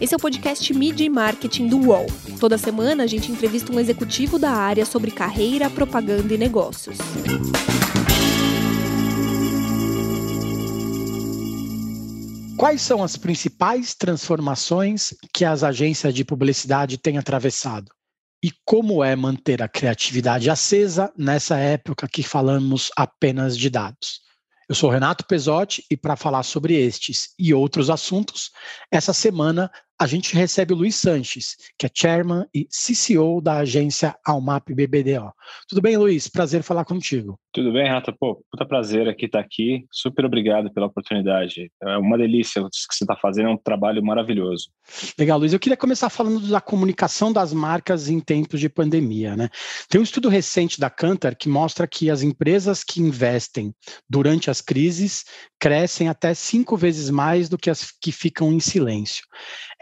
Esse é o podcast Media e Marketing do UOL. Toda semana a gente entrevista um executivo da área sobre carreira, propaganda e negócios. Quais são as principais transformações que as agências de publicidade têm atravessado? E como é manter a criatividade acesa nessa época que falamos apenas de dados? Eu sou Renato Pesotti e para falar sobre estes e outros assuntos, essa semana a gente recebe o Luiz Sanches, que é chairman e CCO da agência Almap BBDO. Tudo bem, Luiz? Prazer falar contigo. Tudo bem, Renata? Pô, puta prazer aqui estar aqui. Super obrigado pela oportunidade. É uma delícia o que você está fazendo, é um trabalho maravilhoso. Legal, Luiz. Eu queria começar falando da comunicação das marcas em tempos de pandemia. Né? Tem um estudo recente da Cantar que mostra que as empresas que investem durante as crises crescem até cinco vezes mais do que as que ficam em silêncio.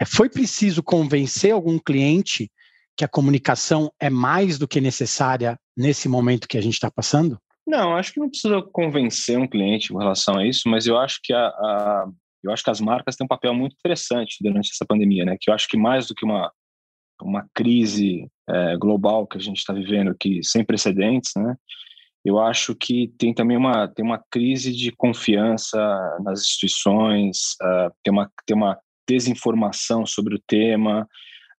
É, foi preciso convencer algum cliente que a comunicação é mais do que necessária nesse momento que a gente está passando? Não, acho que não precisa convencer um cliente com relação a isso, mas eu acho que a, a, eu acho que as marcas têm um papel muito interessante durante essa pandemia, né? Que eu acho que mais do que uma uma crise é, global que a gente está vivendo, que sem precedentes, né? Eu acho que tem também uma tem uma crise de confiança nas instituições, uh, tem uma tem uma desinformação sobre o tema.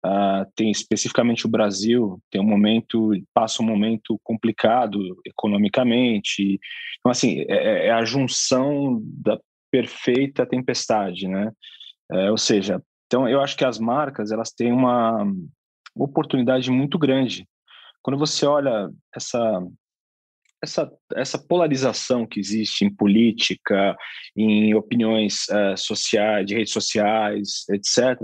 Uh, tem especificamente o Brasil tem um momento passa um momento complicado economicamente. Então assim é, é, é a junção da perfeita tempestade né? É, ou seja então eu acho que as marcas elas têm uma oportunidade muito grande. Quando você olha essa essa, essa polarização que existe em política, em opiniões uh, sociais, de redes sociais, etc.,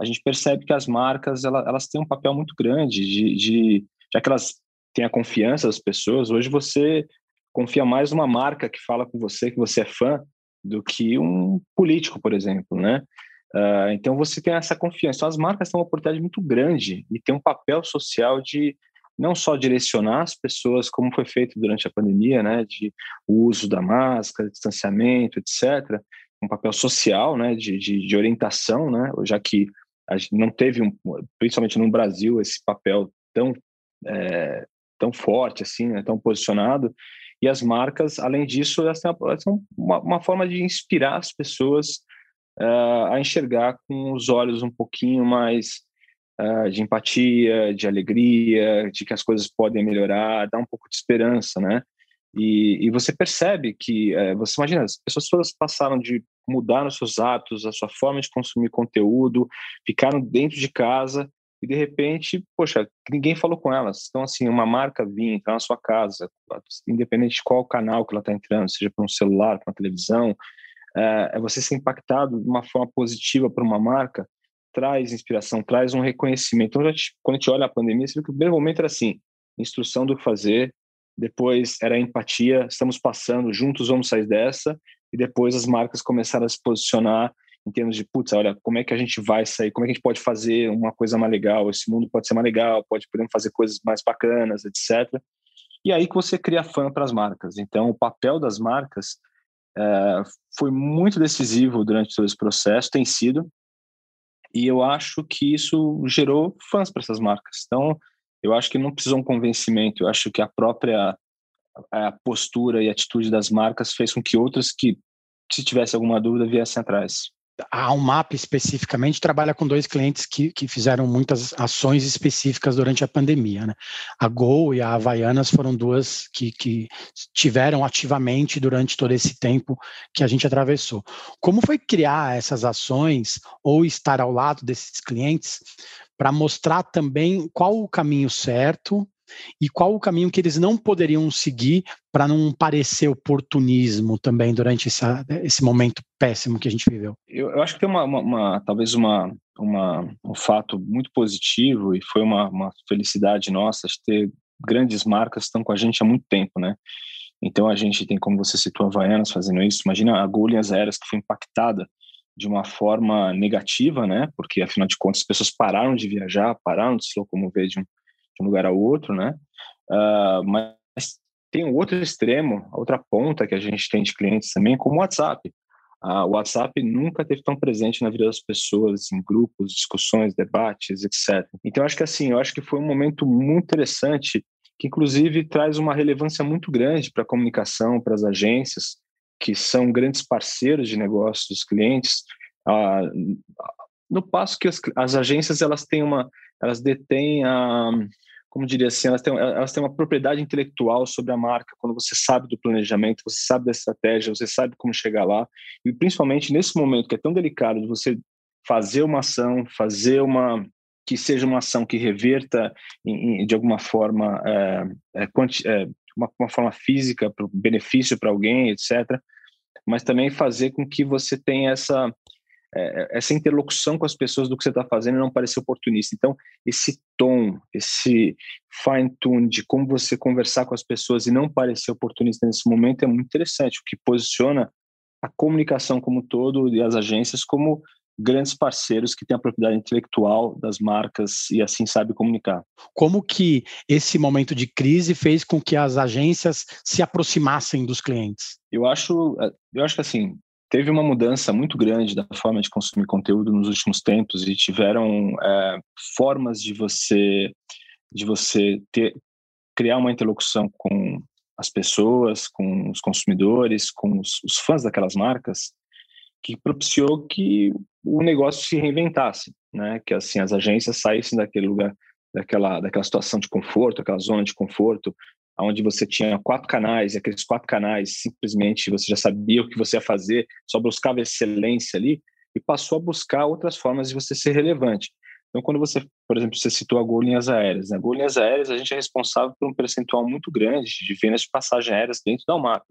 a gente percebe que as marcas elas, elas têm um papel muito grande de, de já que elas têm a confiança das pessoas. Hoje você confia mais numa marca que fala com você que você é fã do que um político, por exemplo, né? Uh, então você tem essa confiança. Então as marcas têm uma oportunidade muito grande e tem um papel social de não só direcionar as pessoas, como foi feito durante a pandemia, né, de uso da máscara, distanciamento, etc., um papel social, né, de, de, de orientação, né, já que a gente não teve, um, principalmente no Brasil, esse papel tão, é, tão forte, assim, né, tão posicionado, e as marcas, além disso, elas têm uma, uma forma de inspirar as pessoas uh, a enxergar com os olhos um pouquinho mais uh, de empatia, de alegria, de que as coisas podem melhorar, dá um pouco de esperança, né? E, e você percebe que, uh, você imagina, as pessoas todas passaram de mudar os seus hábitos, a sua forma de consumir conteúdo, ficaram dentro de casa e de repente, poxa, ninguém falou com elas. Então, assim, uma marca vir entrar na sua casa, independente de qual canal que ela está entrando, seja por um celular, por uma televisão, é, é você ser impactado de uma forma positiva por uma marca traz inspiração, traz um reconhecimento. Então, quando a gente olha a pandemia, você que o primeiro momento era assim, instrução do fazer, depois era empatia, estamos passando, juntos vamos sair dessa, e depois as marcas começaram a se posicionar em termos de, putz, olha, como é que a gente vai sair, como é que a gente pode fazer uma coisa mais legal, esse mundo pode ser mais legal, pode podemos fazer coisas mais bacanas, etc. E aí que você cria fã para as marcas. Então, o papel das marcas é, foi muito decisivo durante todo esse processo, tem sido, e eu acho que isso gerou fãs para essas marcas. Então, eu acho que não precisou um convencimento. Eu acho que a própria a postura e atitude das marcas fez com que outras que, se tivesse alguma dúvida, viessem atrás a Almap especificamente trabalha com dois clientes que, que fizeram muitas ações específicas durante a pandemia. Né? A Gol e a Havaianas foram duas que, que tiveram ativamente durante todo esse tempo que a gente atravessou. Como foi criar essas ações ou estar ao lado desses clientes para mostrar também qual o caminho certo e qual o caminho que eles não poderiam seguir para não parecer oportunismo também durante essa, esse momento péssimo que a gente viveu? Eu, eu acho que tem uma, uma, uma, talvez uma, uma, um fato muito positivo e foi uma, uma felicidade nossa de ter grandes marcas que estão com a gente há muito tempo, né? Então a gente tem, como você citou, Havaianas fazendo isso. Imagina a Gol Linhas Aéreas que foi impactada de uma forma negativa, né? Porque afinal de contas as pessoas pararam de viajar, pararam de se locomover de um, um lugar ao outro, né? Uh, mas tem um outro extremo, outra ponta que a gente tem de clientes também, como o WhatsApp. o WhatsApp nunca teve tão presente na vida das pessoas, em grupos, discussões, debates, etc. Então, acho que assim, eu acho que foi um momento muito interessante, que inclusive traz uma relevância muito grande para a comunicação, para as agências, que são grandes parceiros de negócios dos clientes, ah, no passo que as, as, agências elas têm uma, elas detêm a, como diria assim, elas têm, elas têm uma propriedade intelectual sobre a marca. Quando você sabe do planejamento, você sabe da estratégia, você sabe como chegar lá, e principalmente nesse momento que é tão delicado de você fazer uma ação, fazer uma que seja uma ação que reverta em, em, de alguma forma é, é, é, uma, uma forma física benefício para alguém, etc mas também fazer com que você tenha essa é, essa interlocução com as pessoas do que você está fazendo não parecer oportunista. Então, esse tom, esse fine tune de como você conversar com as pessoas e não parecer oportunista nesse momento é muito interessante, o que posiciona a comunicação como um todo e as agências como grandes parceiros que têm a propriedade intelectual das marcas e assim sabe comunicar. Como que esse momento de crise fez com que as agências se aproximassem dos clientes? Eu acho, eh, eu acho que assim teve uma mudança muito grande da forma de consumir conteúdo nos últimos tempos e tiveram é, formas de você de você ter criar uma interlocução com as pessoas, com os consumidores, com os, os fãs daquelas marcas que propiciou que o negócio se reinventasse, né? Que assim as agências saíssem daquele lugar, daquela daquela situação de conforto, aquela zona de conforto, onde você tinha quatro canais e aqueles quatro canais simplesmente você já sabia o que você ia fazer, só buscava excelência ali e passou a buscar outras formas de você ser relevante. Então, quando você, por exemplo, você citou a Gol Linhas Aéreas, né? Gol Linhas Aéreas, a gente é responsável por um percentual muito grande de vendas de passagens aéreas dentro da UMAP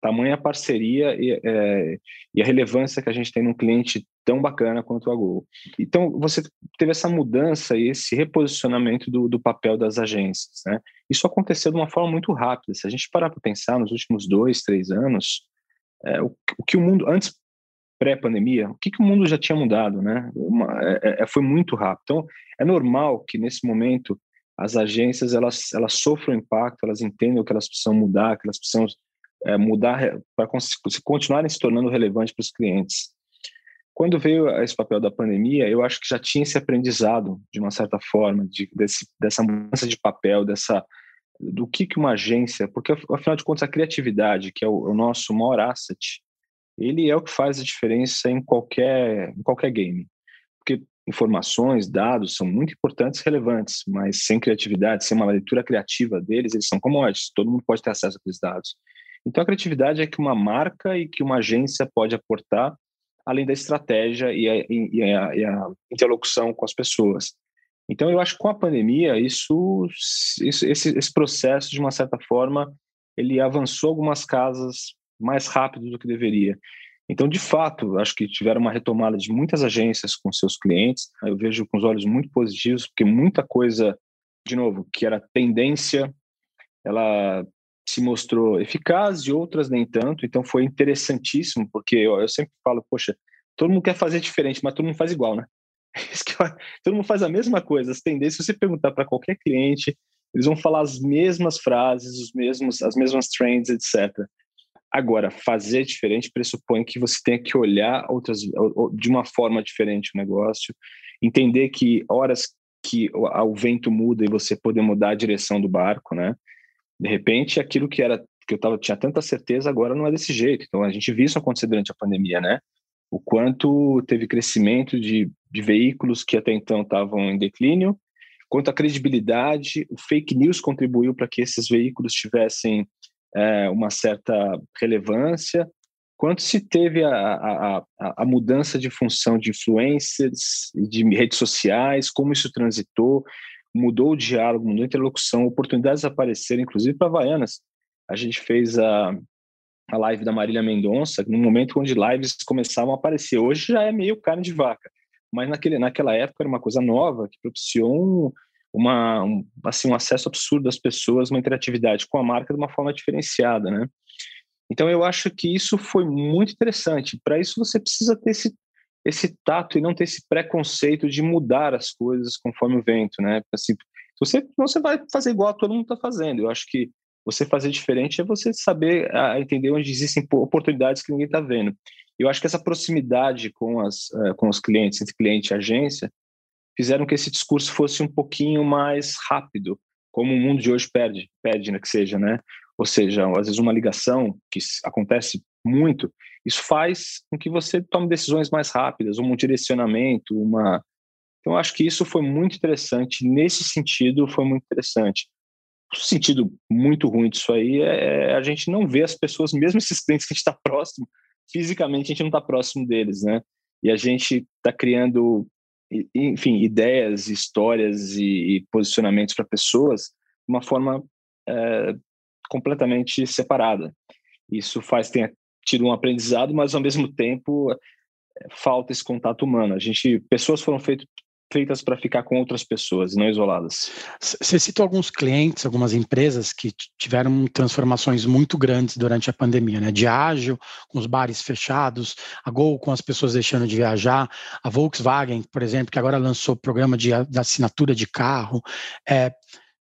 tamanha parceria e, é, e, a relevância que a gente tem num cliente tão bacana quanto a Gol. Então, você teve essa mudança e esse reposicionamento do, do papel das agências. Né? Isso aconteceu de uma forma muito rápida. Se a gente parar para pensar nos últimos dois, três anos, é, o, o, que o mundo, antes pré-pandemia, o que, que o mundo já tinha mudado? Né? Uma, é, é foi muito rápido. Então, é normal que nesse momento as agências elas, elas sofram impacto, elas entendam que elas precisam mudar, que elas precisam é, mudar para continuarem se tornando relevantes para os clientes. Quando veio esse papel da pandemia, eu acho que já tinha esse aprendizado, de uma certa forma, de, desse, dessa mudança de papel, dessa do que, que uma agência, porque afinal de contas a criatividade, que é o, o nosso maior asset, ele é o que faz a diferença em qualquer, em qualquer game. Porque informações, dados são muito importantes e relevantes, mas sem criatividade, sem uma leitura criativa deles, eles são commodities, todo mundo pode ter acesso a aqueles dados. Então, a criatividade é que uma marca e que uma agência pode aportar, além da estratégia e a, e a, e a interlocução com as pessoas. Então, eu acho que com a pandemia, isso, isso esse, esse, processo, de uma certa forma, ele avançou algumas casas mais rápido do que deveria. Então, de fato, acho que tiveram uma retomada de muitas agências com seus clientes. Eu vejo com os olhos muito positivos, porque muita coisa, de novo, que era tendência, ela se mostrou eficaz e outras nem tanto. Então foi interessantíssimo, porque eu, eu sempre falo, poxa, todo mundo quer fazer diferente, mas todo mundo faz igual, né? todo mundo faz a mesma coisa. As tendências, se você perguntar para qualquer cliente, eles vão falar as mesmas frases, os mesmos, as mesmas trends, etc. Agora, fazer diferente pressupõe que você tenha que olhar outras de uma forma diferente o negócio, entender que horas que o vento muda e você poder mudar a direção do barco, né? De repente, aquilo que era que eu tava, tinha tanta certeza agora não é desse jeito. Então, a gente viu isso acontecer durante a pandemia, né? O quanto teve crescimento de, de veículos que até então estavam em declínio, quanto a credibilidade, o fake news contribuiu para que esses veículos tivessem é, uma certa relevância, quanto se teve a, a, a, a, mudança de função de influencers, de redes sociais, como isso transitou, mudou o diálogo, mudou a interlocução, oportunidades apareceram, inclusive para Havaianas. A gente fez a, a live da Marília Mendonça, num momento onde lives começavam a aparecer. Hoje já é meio carne de vaca, mas naquele, naquela época era uma coisa nova que propiciou um, uma, um, assim, um acesso absurdo das pessoas, uma interatividade com a marca de uma forma diferenciada, né? Então eu acho que isso foi muito interessante. Para isso você precisa ter esse esse tato e não ter esse preconceito de mudar as coisas conforme o vento, né? Assim, você você vai fazer igual todo mundo está fazendo. Eu acho que você fazer diferente é você saber a, entender onde existem oportunidades que ninguém está vendo. Eu acho que essa proximidade com, as, uh, com os clientes, entre cliente e agência, fizeram que esse discurso fosse um pouquinho mais rápido, como o mundo de hoje pede, pede né, que seja, né? Ou seja, às vezes uma ligação que acontece muito, isso faz com que você tome decisões mais rápidas, um direcionamento, uma. Então, acho que isso foi muito interessante. Nesse sentido, foi muito interessante. O sentido muito ruim disso aí é, é a gente não ver as pessoas, mesmo esses clientes que a gente está próximo, fisicamente a gente não está próximo deles, né? E a gente está criando, enfim, ideias, histórias e, e posicionamentos para pessoas de uma forma é, completamente separada. Isso faz ter tido um aprendizado, mas ao mesmo tempo falta esse contato humano. A gente, pessoas foram feitas feitas para ficar com outras pessoas, não isoladas. Você citou alguns clientes, algumas empresas que tiveram transformações muito grandes durante a pandemia, né? Diageo, com os bares fechados, a Gol com as pessoas deixando de viajar, a Volkswagen, por exemplo, que agora lançou programa de, de assinatura de carro. É,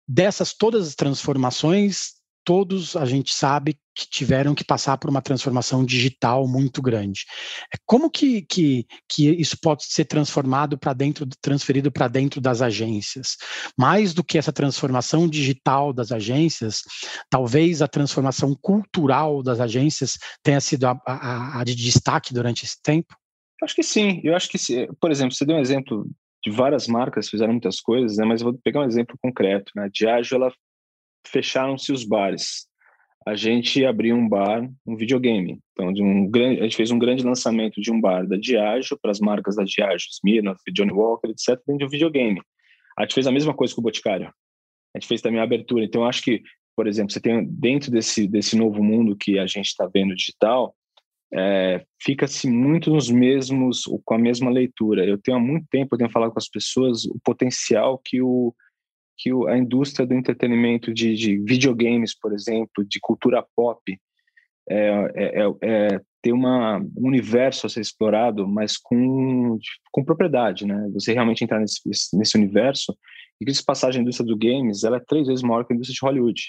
dessas todas as transformações, todos a gente sabe que tiveram que passar por uma transformação digital muito grande. É, como que, que, que isso pode ser transformado para dentro, transferido para dentro das agências? Mais do que essa transformação digital das agências, talvez a transformação cultural das agências tenha sido a, a, a de destaque durante esse tempo? Acho que sim. Eu acho que, por exemplo, você deu um exemplo de várias marcas fizeram muitas coisas, né? Mas eu vou pegar um exemplo concreto. Né? A Diageo, ela fecharam-se os bares. A gente abriu um bar, um videogame. Então, de um grande, a gente fez um grande lançamento de um bar da Diageo para as marcas da Diageo, Smirnoff, Johnny Walker, etc., dentro de um videogame. A gente fez a mesma coisa com o Boticário. A gente fez também a abertura. Então, acho que, por exemplo, você tem dentro desse, desse novo mundo que a gente está vendo digital, é, fica-se muito nos mesmos, com a mesma leitura. Eu tenho há muito tempo, eu tenho falado com as pessoas o potencial que o que a indústria do entretenimento de, de videogames, por exemplo, de cultura pop, é, é, é, é uma, um universo a ser explorado, mas com, com propriedade, né? Você realmente entrar nesse, nesse universo, e que se passagem a indústria do games, ela é três vezes maior que a indústria de Hollywood.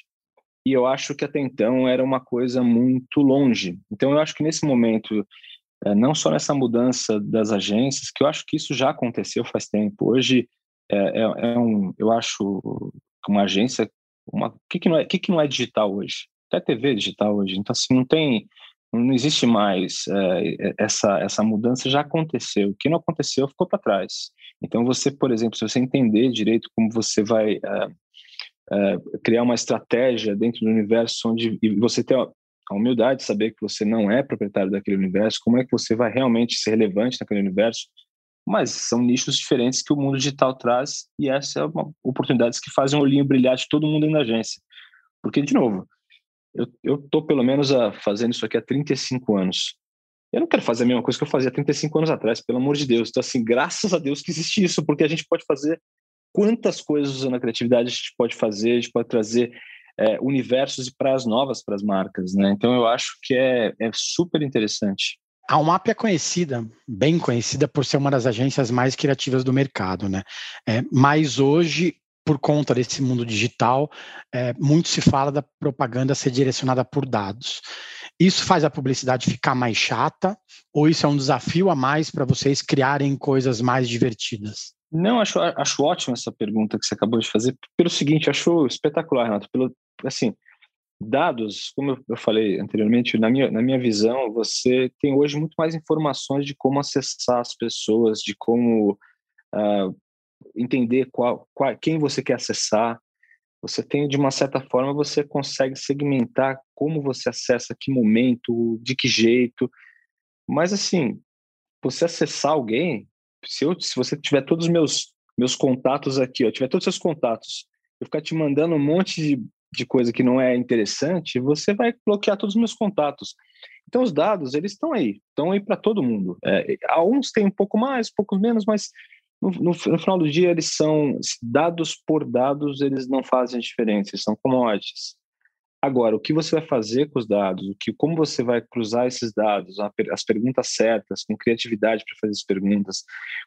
E eu acho que até então era uma coisa muito longe. Então eu acho que nesse momento, é, não só nessa mudança das agências, que eu acho que isso já aconteceu faz tempo. Hoje é, é, é um, eu acho uma agência, uma, que, que, não é, que, que não é digital hoje? Até TV é digital hoje. Então, assim, não tem, não existe mais é, essa, essa mudança já aconteceu. O que não aconteceu ficou para trás. Então, você, por exemplo, se você entender direito como você vai é, é, criar uma estratégia dentro do universo onde você ter a humildade de saber que você não é proprietário daquele universo, como é que você vai realmente ser relevante naquele universo, mas são nichos diferentes que o mundo digital traz e essa é uma oportunidade que fazem um olhinho brilhar de todo mundo na agência. Porque, de novo, eu estou pelo menos a, fazendo isso aqui há 35 anos. Eu não quero fazer a mesma coisa que eu fazia 35 anos atrás, pelo amor de Deus. Então, assim, graças a Deus que existe isso, porque a gente pode fazer quantas coisas usando a criatividade a gente pode fazer, a gente pode trazer é, universos e praias novas para as marcas, né? Então, eu acho que é, é super interessante. A UMAP é conhecida, bem conhecida, por ser uma das agências mais criativas do mercado, né? É, mas hoje, por conta desse mundo digital, é, muito se fala da propaganda ser direcionada por dados. Isso faz a publicidade ficar mais chata, ou isso é um desafio a mais para vocês criarem coisas mais divertidas? Não, acho, acho ótima essa pergunta que você acabou de fazer, pelo seguinte, acho espetacular, Renato, pelo, assim, dados, como eu falei anteriormente, na minha, na minha visão, você tem hoje muito mais informações de como acessar as pessoas, de como uh, entender qual, qual, quem você quer acessar. Você tem, de uma certa forma, você consegue segmentar como você acessa, que momento, de que jeito. Mas, assim, você acessar alguém, se, eu, se você tiver todos os meus, meus contatos aqui, eu tiver todos os seus contatos, eu ficar te mandando um monte de de coisa que não é interessante, você vai bloquear todos os meus contatos. Então, os dados, eles estão aí, estão aí para todo mundo. É, alguns têm um pouco mais, um pouco menos, mas no, no, no, final do dia, eles são dados por dados, eles não fazem diferença, eles são commodities. Agora, o que você vai fazer com os dados, o que, como você vai cruzar esses dados, as perguntas certas, com criatividade para fazer as perguntas,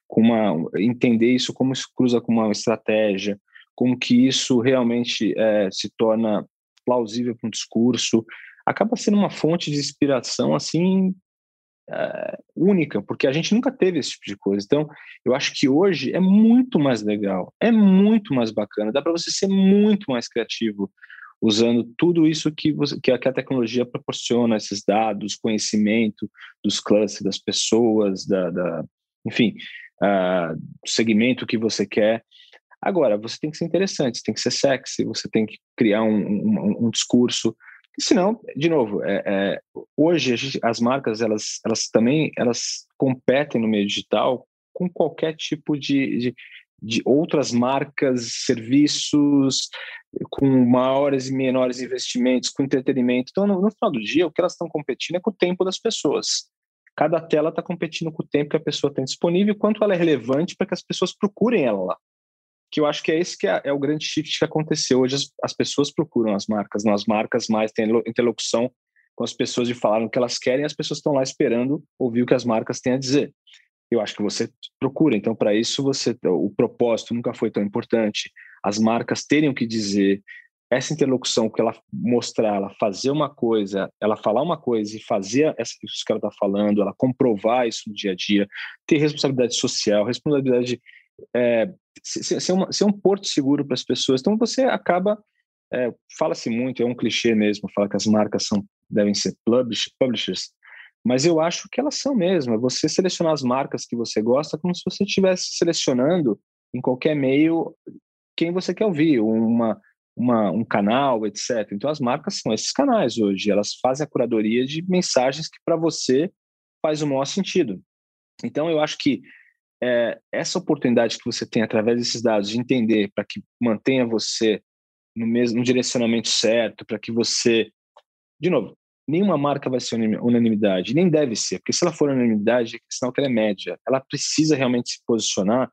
com uma, entender isso como se cruza com uma estratégia, como que isso realmente é, se torna plausível para um discurso, acaba sendo uma fonte de inspiração assim é, única, porque a gente nunca teve esse tipo de coisa. Então, eu acho que hoje é muito mais legal, é muito mais bacana, dá para você ser muito mais criativo usando tudo isso que, você, que, a, tecnologia proporciona, esses dados, conhecimento dos clusters, das pessoas, da, da enfim, uh, segmento que você quer. Agora, você tem que ser interessante, você tem que ser sexy, você tem que criar um, um, um discurso senão, de novo, é, é, hoje gente, as marcas elas, elas também elas competem no meio digital com qualquer tipo de, de, de outras marcas, serviços, com maiores e menores investimentos, com entretenimento. Então, no, no final do dia, o que elas estão competindo é com o tempo das pessoas. Cada tela está competindo com o tempo que a pessoa tem disponível e quanto ela é relevante para que as pessoas procurem ela lá que eu acho que é esse que é, é o grande shift que aconteceu. Hoje as, as, pessoas procuram as marcas, não as marcas mais têm interlocução com as pessoas de falar o que elas querem as pessoas estão lá esperando ouvir o que as marcas têm a dizer. Eu acho que você procura, então para isso você o propósito nunca foi tão importante. As marcas terem o que dizer, essa interlocução que ela mostrar, ela fazer uma coisa, ela falar uma coisa e fazer isso que ela está falando, ela comprovar isso no dia a dia, ter responsabilidade social, responsabilidade é, ser, ser, uma, ser, um porto seguro para as pessoas. Então você acaba, é, fala-se muito, é um clichê mesmo, fala que as marcas são, devem ser publish, publishers, mas eu acho que elas são mesmo. É você selecionar as marcas que você gosta como se você estivesse selecionando em qualquer meio quem você quer ouvir, uma, uma, um canal, etc. Então as marcas são esses canais hoje, elas fazem a curadoria de mensagens que para você faz o maior sentido. Então eu acho que é, essa oportunidade que você tem através desses dados de entender para que mantenha você no mesmo no direcionamento certo, para que você, de novo, nenhuma marca vai ser unanimidade, nem deve ser, porque se ela for unanimidade, é sinal que ela é média. Ela precisa realmente se posicionar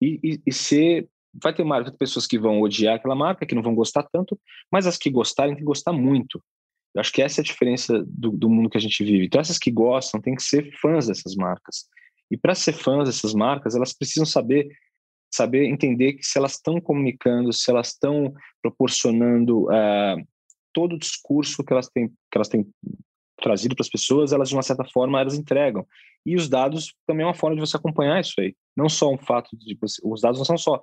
e, e, e ser. Vai ter marca, pessoas que vão odiar aquela marca, que não vão gostar tanto, mas as que gostarem têm que gostar muito. Eu acho que essa é a diferença do, do mundo que a gente vive. Então, essas que gostam têm que ser fãs dessas marcas. E para ser fãs dessas marcas, elas precisam saber saber entender que se elas estão comunicando, se elas estão proporcionando uh, todo o discurso que elas têm que elas têm trazido para as pessoas, elas de uma certa forma elas entregam. E os dados também é uma forma de você acompanhar isso aí. Não só um fato de você, os dados não são só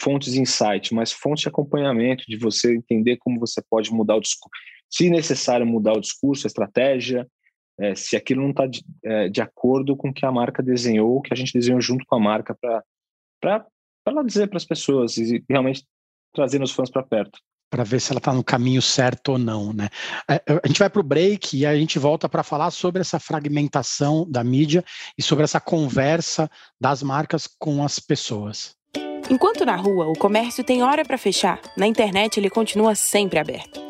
fontes de insight, mas fontes de acompanhamento, de você entender como você pode mudar o discurso, se necessário mudar o discurso, a estratégia, é, se aquilo não está de, é, de, acordo com o que a marca desenhou, que a gente desenhou junto com a marca para ela dizer para as pessoas e realmente trazer os fãs para perto. Para ver se ela está no caminho certo ou não, né? É, a gente vai para o break e a gente volta para falar sobre essa fragmentação da mídia e sobre essa conversa das marcas com as pessoas. Enquanto na rua o comércio tem hora para fechar, na internet ele continua sempre aberto.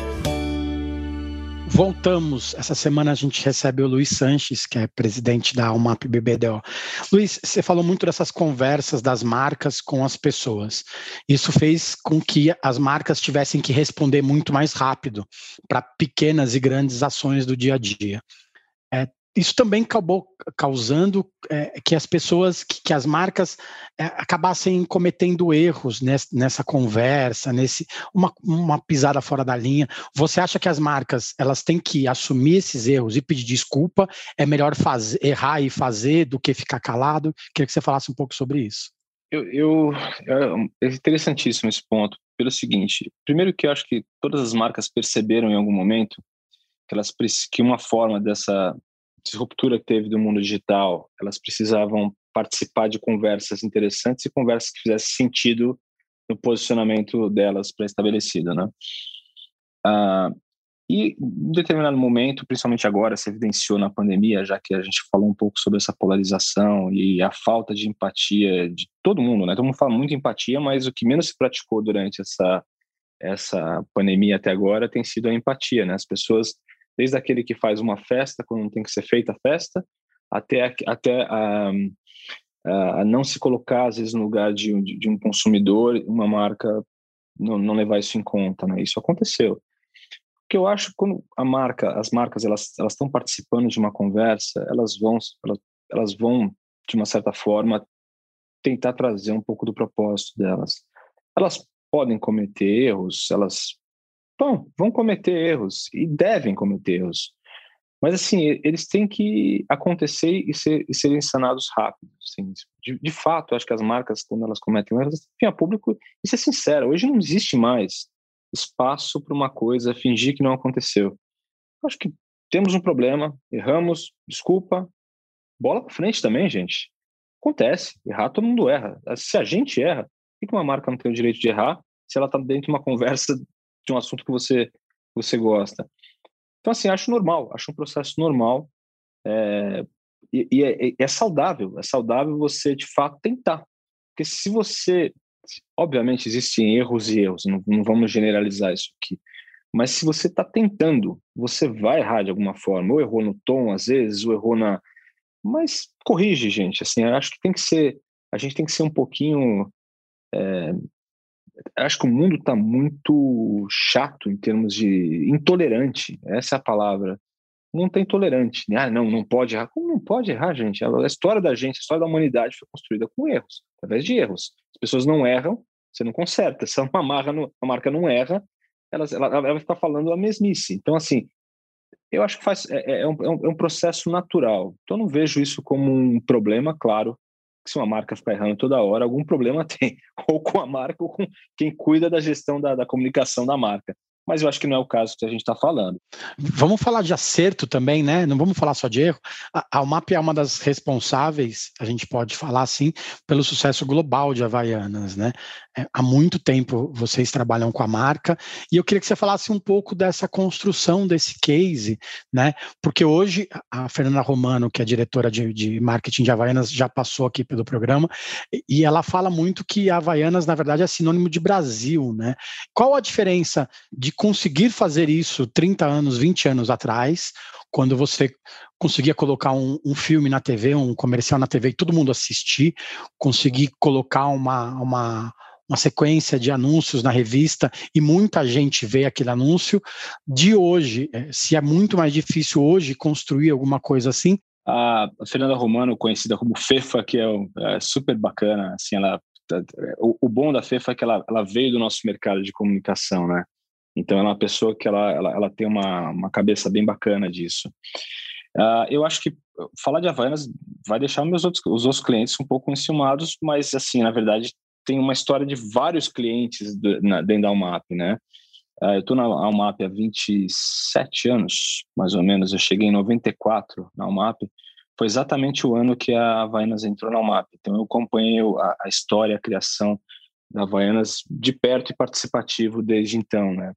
Voltamos. Essa semana a gente recebe o Luiz Sanches, que é presidente da UMAP BBDO. Luiz, você falou muito dessas conversas das marcas com as pessoas. Isso fez com que as marcas tivessem que responder muito mais rápido para pequenas e grandes ações do dia a dia. Isso também acabou causando é, que as pessoas, que, que as marcas é, acabassem cometendo erros nessa, nessa conversa, nesse uma, uma, pisada fora da linha. Você acha que as marcas elas têm que assumir esses erros e pedir desculpa? É melhor fazer, errar e fazer do que ficar calado? Queria que você falasse um pouco sobre isso. Eu, eu é, é interessantíssimo esse ponto pelo seguinte. Primeiro que eu acho que todas as marcas perceberam em algum momento que elas que uma forma dessa disruptura que teve do mundo digital, elas precisavam participar de conversas interessantes e conversas que fizessem sentido no posicionamento delas pré-estabelecido, né? Ah, e em determinado momento, principalmente agora, se evidenciou na pandemia, já que a gente falou um pouco sobre essa polarização e a falta de empatia de todo mundo, né? Todo mundo fala muito empatia, mas o que menos se praticou durante essa essa pandemia até agora tem sido a empatia, né? As pessoas desde aquele que faz uma festa quando não tem que ser feita a festa, até, até a, a não se colocar, às vezes, no lugar de, de, de um consumidor, uma marca não, não, levar isso em conta, né? Isso aconteceu. Porque eu acho que quando a marca, as marcas, elas elas estão participando de uma conversa, elas vão elas, elas vão de uma certa forma tentar trazer um pouco do propósito delas. Elas podem cometer erros, elas bom, vão cometer erros e devem cometer erros. Mas, assim, eles têm que acontecer e, ser, e serem sanados rápido. Assim. De, de, fato, acho que as marcas, quando elas cometem erros, têm a público e ser sincero. Hoje não existe mais espaço para uma coisa fingir que não aconteceu. Acho que temos um problema, erramos, desculpa, bola para frente também, gente. Acontece, errar todo mundo erra. Se a gente erra, por que uma marca não tem o direito de errar se ela está dentro de uma conversa de um assunto que você, você gosta? Então, assim, acho normal, acho um processo normal é, e, e é, é, saudável, é saudável você, de fato, tentar. Porque se você, obviamente, existem erros e erros, não, não vamos generalizar isso aqui, mas se você está tentando, você vai errar de alguma forma, ou errou no tom, às vezes, ou errou na... Mas corrige, gente, assim, acho que tem que ser, a gente tem que ser um pouquinho é, acho que o mundo está muito chato em termos de intolerante, essa é a palavra. Não tem intolerante. Né? Ah, não, não pode errar. Como não pode errar, gente? A história da gente, a história da humanidade foi construída com erros, através de erros. As pessoas não erram, você não conserta. Se uma, marca não, marca não erra, ela, ela, ela vai ficar falando a mesmice. Então, assim, eu acho que faz, é, é, é, um, é um processo natural. Então, eu não vejo isso como um problema, claro se uma marca ficar errando toda hora, algum problema tem, ou com a marca, ou com quem cuida da gestão da, da comunicação da marca mas eu acho que não é o caso que a gente está falando. Vamos falar de acerto também, né? Não vamos falar só de erro. A Almap é uma das responsáveis, a gente pode falar assim, pelo sucesso global de Havaianas, né? É, há muito tempo vocês trabalham com a marca e eu queria que você falasse um pouco dessa construção desse case, né? Porque hoje a Fernanda Romano, que é diretora de, de marketing de Havaianas, já passou aqui pelo programa e ela fala muito que Havaianas, na verdade, é sinônimo de Brasil, né? Qual a diferença de conseguir fazer isso 30 anos, 20 anos atrás, quando você conseguia colocar um, um, filme na TV, um comercial na TV e todo mundo assistir, conseguir colocar uma, uma, uma sequência de anúncios na revista e muita gente vê aquele anúncio, de hoje, é, se é muito mais difícil hoje construir alguma coisa assim. A Fernanda Romano, conhecida como Fefa, que é, é super bacana, assim, ela o, o, bom da Fefa é que ela, ela veio do nosso mercado de comunicação, né? Então, ela é uma pessoa que ela, ela, ela tem uma, uma cabeça bem bacana disso. Uh, eu acho que falar de Havaianas vai deixar meus outros, os outros clientes um pouco enciumados, mas, assim, na verdade, tem uma história de vários clientes do, na, dentro da UMAP, né? Uh, eu estou na UMAP há 27 anos, mais ou menos. Eu cheguei em 94 na UMAP. Foi exatamente o ano que a Havaianas entrou na UMAP. Então, eu acompanhei a, a história, a criação da Havaianas de perto e participativo desde então, né?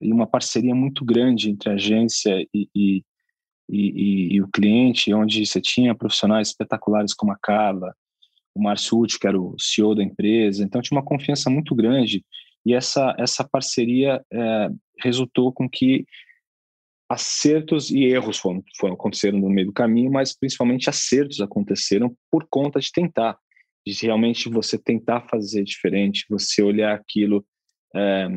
E uma parceria muito grande entre a agência e, e, e, e o cliente, onde você tinha profissionais espetaculares como a Carla, o Márcio Uti, que era o CEO da empresa, então tinha uma confiança muito grande e essa, essa parceria é, resultou com que acertos e erros foram, foram aconteceram no meio do caminho, mas principalmente acertos aconteceram por conta de tentar de realmente você tentar fazer diferente, você olhar aquilo, é,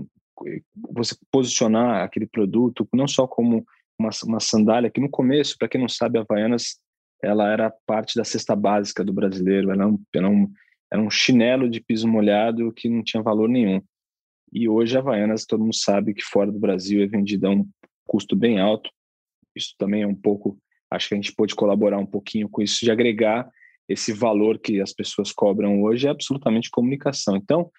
você posicionar aquele produto não só como uma, uma sandália, que no começo, para quem não sabe, a Havaianas ela era parte da cesta básica do brasileiro, era um, era um, era um chinelo de piso molhado que não tinha valor nenhum. E hoje a Havaianas, todo mundo sabe que fora do Brasil é vendida a um custo bem alto. Isso também é um pouco, acho que a gente pode colaborar um pouquinho com isso, de agregar esse valor que as pessoas cobram hoje é absolutamente comunicação. Então,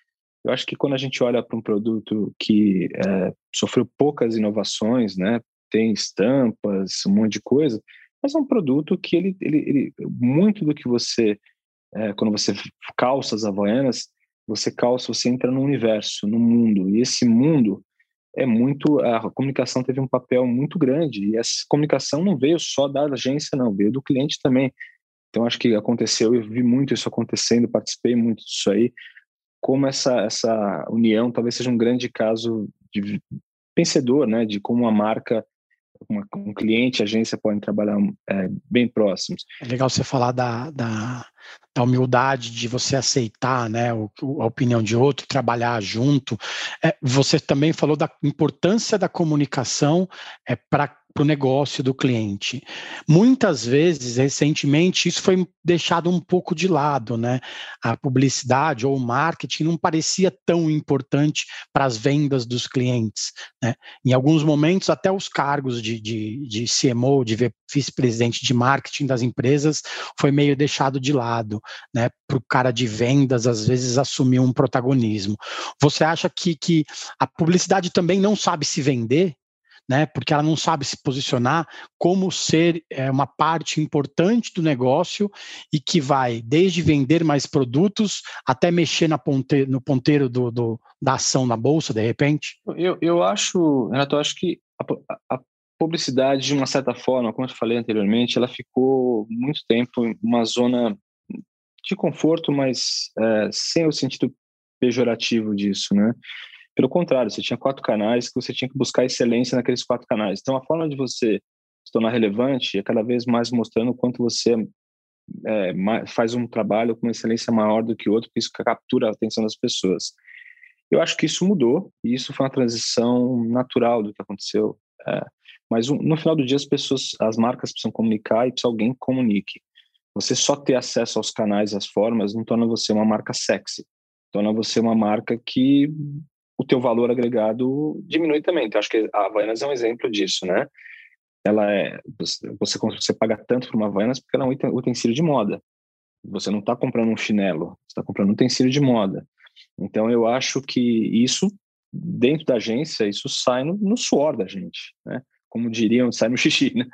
eu acho que quando a gente olha para um produto que é, sofreu poucas inovações, né, tem estampas, um monte de coisa, mas é um produto que ele, ele, ele muito do que você, é, quando você calça as havaianas, você calça, você entra no universo, no mundo, e esse mundo é muito, a comunicação teve um papel muito grande, e essa comunicação não veio só da agência, não, veio do cliente também. Então acho que aconteceu, eu vi muito isso acontecendo, participei muito disso aí. Como essa essa união talvez seja um grande caso de vencedor, né, de como a marca uma, um cliente, agência podem trabalhar é, bem próximos. É legal você falar da, da, da humildade de você aceitar né, o, a opinião de outro, trabalhar junto. É, você também falou da importância da comunicação é, para para o negócio do cliente. Muitas vezes, recentemente, isso foi deixado um pouco de lado, né? A publicidade ou o marketing não parecia tão importante para as vendas dos clientes. Né? Em alguns momentos, até os cargos de, de, de CMO, de vice-presidente de marketing das empresas, foi meio deixado de lado, né? Para o cara de vendas, às vezes, assumir um protagonismo. Você acha que, que a publicidade também não sabe se vender? Né? Porque ela não sabe se posicionar como ser é, uma parte importante do negócio e que vai desde vender mais produtos até mexer na ponte, no ponteiro do, do, da ação na bolsa, de repente? Eu, eu acho, Renato, eu acho que a, a publicidade, de uma certa forma, como eu falei anteriormente, ela ficou muito tempo em uma zona de conforto, mas é, sem o sentido pejorativo disso, né? Pelo contrário, você tinha quatro canais que você tinha que buscar excelência naqueles quatro canais. Então, a forma de você se tornar relevante é cada vez mais mostrando o quanto você é, faz um trabalho com excelência maior do que o outro, porque isso captura a atenção das pessoas. Eu acho que isso mudou e isso foi uma transição natural do que aconteceu. É, mas no final do dia, as pessoas, as marcas precisam comunicar e precisa alguém que comunique. Você só ter acesso aos canais, às formas, não torna você uma marca sexy. Torna você uma marca que o teu valor agregado diminui também. Então, acho que a Havaianas é um exemplo disso, né? Ela é, você, você paga tanto por uma Havaianas porque ela é um utensílio de moda. Você não está comprando um chinelo, você está comprando um utensílio de moda. Então, eu acho que isso, dentro da agência, isso sai no, no suor da gente, né? Como diriam, sai no xixi, né?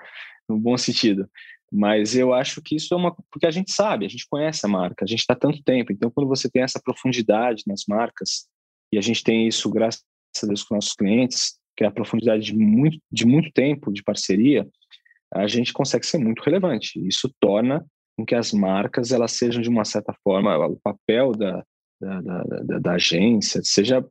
No bom sentido. Mas eu acho que isso é uma. Porque a gente sabe, a gente conhece a marca, a gente está tanto tempo. Então, quando você tem essa profundidade nas marcas, e a gente tem isso, graças a Deus, com nossos clientes, que é a profundidade de muito, de muito tempo de parceria, a gente consegue ser muito relevante. Isso torna com que as marcas elas sejam, de uma certa forma, o papel da, da, da, da agência seja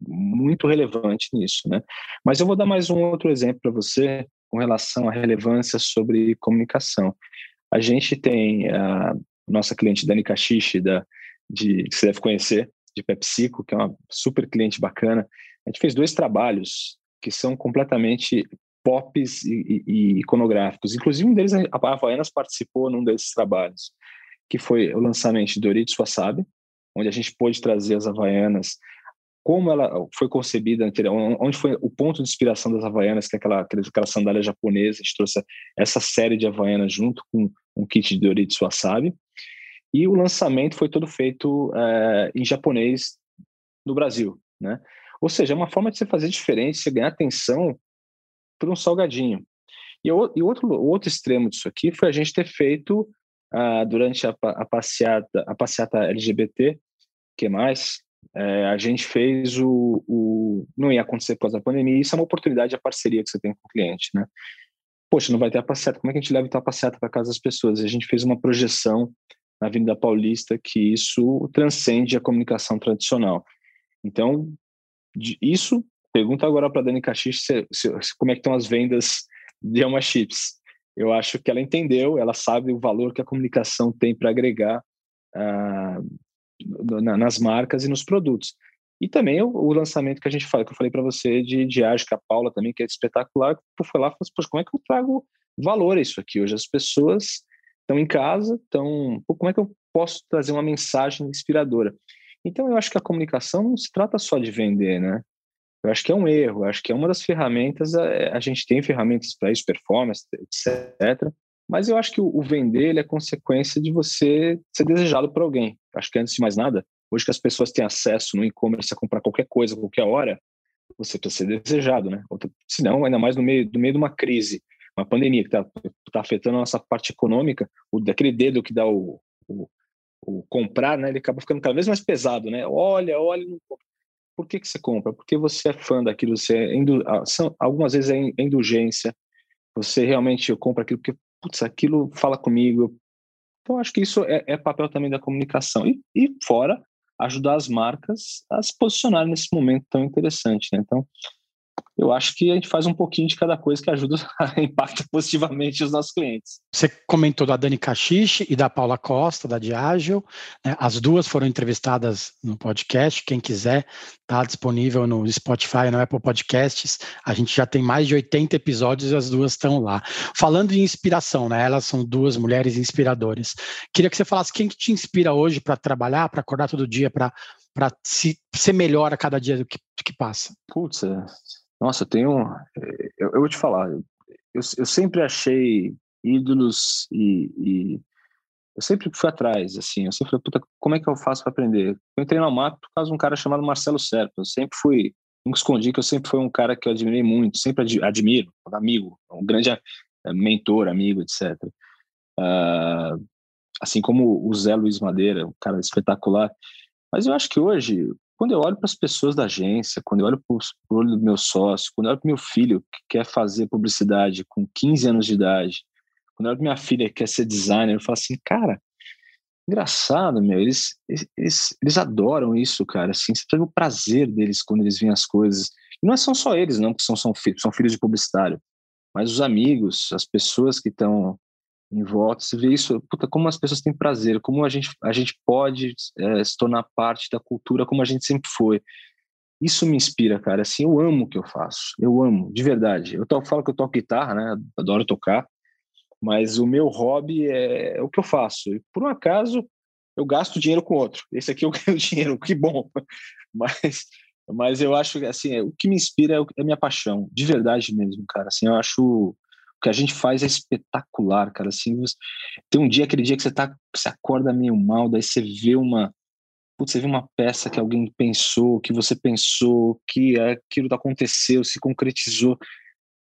muito relevante nisso, né? Mas eu vou dar mais um outro exemplo para você com relação à relevância sobre comunicação. A gente tem a nossa cliente Dani Cachiche, da, de, que você deve conhecer, de PepsiCo, que é uma super cliente bacana. A gente fez dois trabalhos que são completamente pops e, e, e iconográficos. Inclusive, um deles, a Havaianas participou num desses trabalhos, que foi o lançamento de Doritos Wasabi, onde a gente pôde trazer as Havaianas, como ela foi concebida, onde foi o ponto de inspiração das Havaianas, que é aquela, aquela sandália japonesa, a gente trouxe essa série de Havaianas junto com um kit de Doritos Wasabi. E o lançamento foi todo feito é, em japonês no Brasil, né? Ou seja, é uma forma de você fazer diferença, ganhar atenção por um salgadinho. E o, e outro, outro extremo disso aqui foi a gente ter feito uh, durante a, a, passeata, a passeata LGBT, que mais, é, a gente fez o, o, Não ia acontecer por causa da pandemia, isso é uma oportunidade, a parceria que você tem com o cliente, né? Poxa, não vai ter a passeata, como é que a gente leva então a passeata para casa das pessoas? A gente fez uma projeção na Avenida Paulista que isso transcende a comunicação tradicional. Então, isso, pergunta agora para a Dani Caxix como é que estão as vendas de Alma Chips. Eu acho que ela entendeu, ela sabe o valor que a comunicação tem para agregar uh, nas marcas e nos produtos. E também o, o, lançamento que a gente fala, que eu falei para você de Diage, com a Paula também, que é espetacular, que foi lá e falou assim, como é que eu trago valor a isso aqui? Hoje as pessoas estão em casa, então como é que eu posso trazer uma mensagem inspiradora? Então eu acho que a comunicação não se trata só de vender, né? Eu acho que é um erro, eu acho que é uma das ferramentas, a, é, a gente tem ferramentas para isso, performance, etc. Mas eu acho que o, vender é consequência de você ser desejado por alguém. Eu acho que antes de mais nada, hoje que as pessoas têm acesso no e-commerce a comprar qualquer coisa, qualquer hora, você precisa ser desejado, né? Se não, ainda mais no meio, no meio de uma crise, uma pandemia que está tá afetando a nossa parte econômica, o daquele dedo que dá o, o, o, comprar, né, ele acaba ficando cada vez mais pesado, né? Olha, olha, por que que você compra? Porque você é fã daquilo, você é são, algumas vezes é indulgência, você realmente compra aquilo porque, putz, aquilo fala comigo. Então, acho que isso é, é papel também da comunicação. E, e fora, ajudar as marcas a se posicionarem nesse momento tão interessante, né? Então, eu acho que a gente faz um pouquinho de cada coisa que ajuda a impacta positivamente os nossos clientes. Você comentou da Dani Cachiche e da Paula Costa, da Diageo. Né? As duas foram entrevistadas no podcast. Quem quiser, está disponível no Spotify, no Apple Podcasts. A gente já tem mais de 80 episódios e as duas estão lá. Falando de inspiração, né? Elas são duas mulheres inspiradoras. Queria que você falasse quem que te inspira hoje para trabalhar, para acordar todo dia, para para ser melhor a cada dia do que, do que passa? Putz, é nossa, eu tenho. Eu, eu vou te falar, eu, eu sempre achei ídolos e, e, eu sempre fui atrás, assim, eu sempre falei, puta, como é que eu faço para aprender? Eu entrei na MAP por causa de um cara chamado Marcelo Serpa, eu sempre fui, nunca escondi que eu sempre fui um cara que eu admirei muito, sempre admiro, amigo, um grande eh, mentor, amigo, etc. Uh, ah, assim como o Zé Luiz Madeira, um cara espetacular, mas eu acho que hoje quando eu olho para as pessoas da agência, quando eu olho para o olho do meu sócio, quando eu olho para meu filho que quer fazer publicidade com 15 anos de idade, quando eu olho para minha filha que quer ser designer, eu falo assim, cara, engraçado, meu, eles, eles, eles adoram isso, cara, assim, você pega o prazer deles quando eles veem as coisas. E não são só eles, não, que são, são, são filhos de publicitário, mas os amigos, as pessoas que estão em volta, você vê isso, puta, como as pessoas têm prazer, como a gente, a gente pode é, se tornar parte da cultura como a gente sempre foi. Isso me inspira, cara. Assim, eu amo o que eu faço. Eu amo, de verdade. Eu, to, falo que eu toco guitarra, né? Adoro tocar, mas o meu hobby é, é o que eu faço. E, por um acaso, eu gasto dinheiro com outro. Esse aqui eu ganho dinheiro, que bom. Mas, mas eu acho que assim, é, o que me inspira é, é a minha paixão, de verdade mesmo, cara. Assim, eu acho que a gente faz é espetacular, cara. Assim, você, tem um dia, aquele dia que você tá, você acorda meio mal, daí você vê uma, putz, você vê uma peça que alguém pensou, que você pensou, que aquilo aconteceu, se concretizou.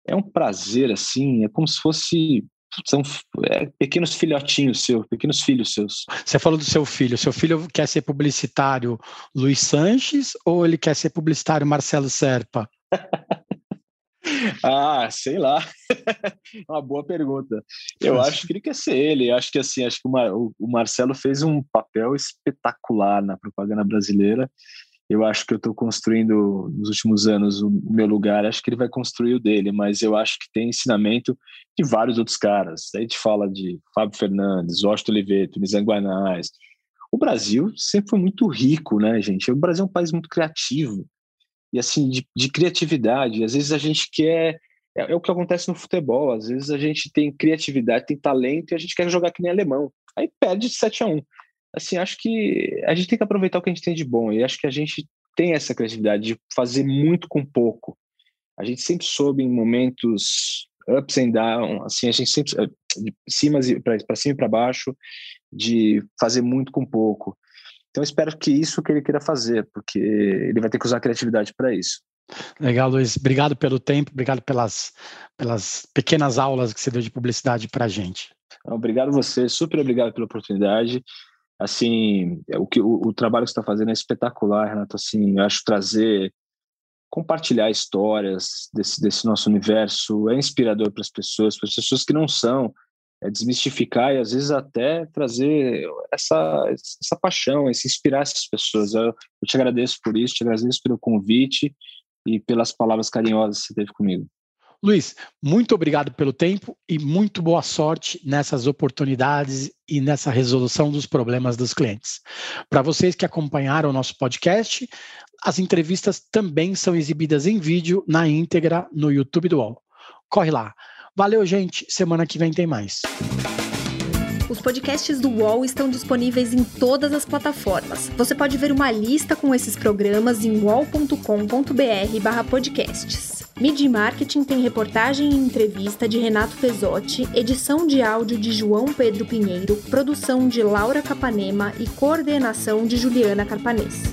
É um prazer, assim, é como se fosse são é, pequenos filhotinhos seus, pequenos filhos seus. Você falou do seu filho. Seu filho quer ser publicitário Luiz Sanches ou ele quer ser publicitário Marcelo Serpa? Ah, sei lá. Uma boa pergunta. Eu acho que ele quer ser ele. Eu acho que assim, acho que o, Marcelo fez um papel espetacular na propaganda brasileira. Eu acho que eu estou construindo nos últimos anos o meu lugar. Acho que ele vai construir o dele, mas eu acho que tem ensinamento de vários outros caras. Aí a gente fala de Fábio Fernandes, Washington Oliveto, Nizam Guanais. O Brasil sempre foi muito rico, né, gente? O Brasil é um país muito criativo e assim de, de criatividade. Às vezes a gente quer é, é, o que acontece no futebol. Às vezes a gente tem criatividade, tem talento e a gente quer jogar que nem alemão. Aí perde de 7 a 1. Assim, acho que a gente tem que aproveitar o que a gente tem de bom e acho que a gente tem essa criatividade de fazer muito com pouco. A gente sempre soube em momentos ups and downs, assim, a gente sempre eh, de cima para cima e para baixo, de fazer muito com pouco. Então, espero que isso que ele queira fazer, porque ele vai ter que usar a criatividade para isso. Legal, Luiz. Obrigado pelo tempo, obrigado pelas, pelas pequenas aulas que você deu de publicidade para a gente. Obrigado você, super obrigado pela oportunidade. Assim, é o que o, o trabalho que você está fazendo é espetacular, Renato. Assim, eu acho trazer, compartilhar histórias desse, desse nosso universo é inspirador para as pessoas, para as pessoas que não são é desmistificar e às vezes até trazer essa, essa paixão, esse inspirar essas pessoas. Eu, eu, te agradeço por isso, te agradeço pelo convite e pelas palavras carinhosas que você teve comigo. Luiz, muito obrigado pelo tempo e muito boa sorte nessas oportunidades e nessa resolução dos problemas dos clientes. Para vocês que acompanharam o nosso podcast, as entrevistas também são exibidas em vídeo na íntegra no YouTube do UOL. Corre lá Valeu, gente. Semana que vem tem mais. Os podcasts do UOL estão disponíveis em todas as plataformas. Você pode ver uma lista com esses programas em wall.com.br/podcasts. Media Marketing tem reportagem e entrevista de Renato Pesotti, edição de áudio de João Pedro Pinheiro, produção de Laura Capanema e coordenação de Juliana Carpanês.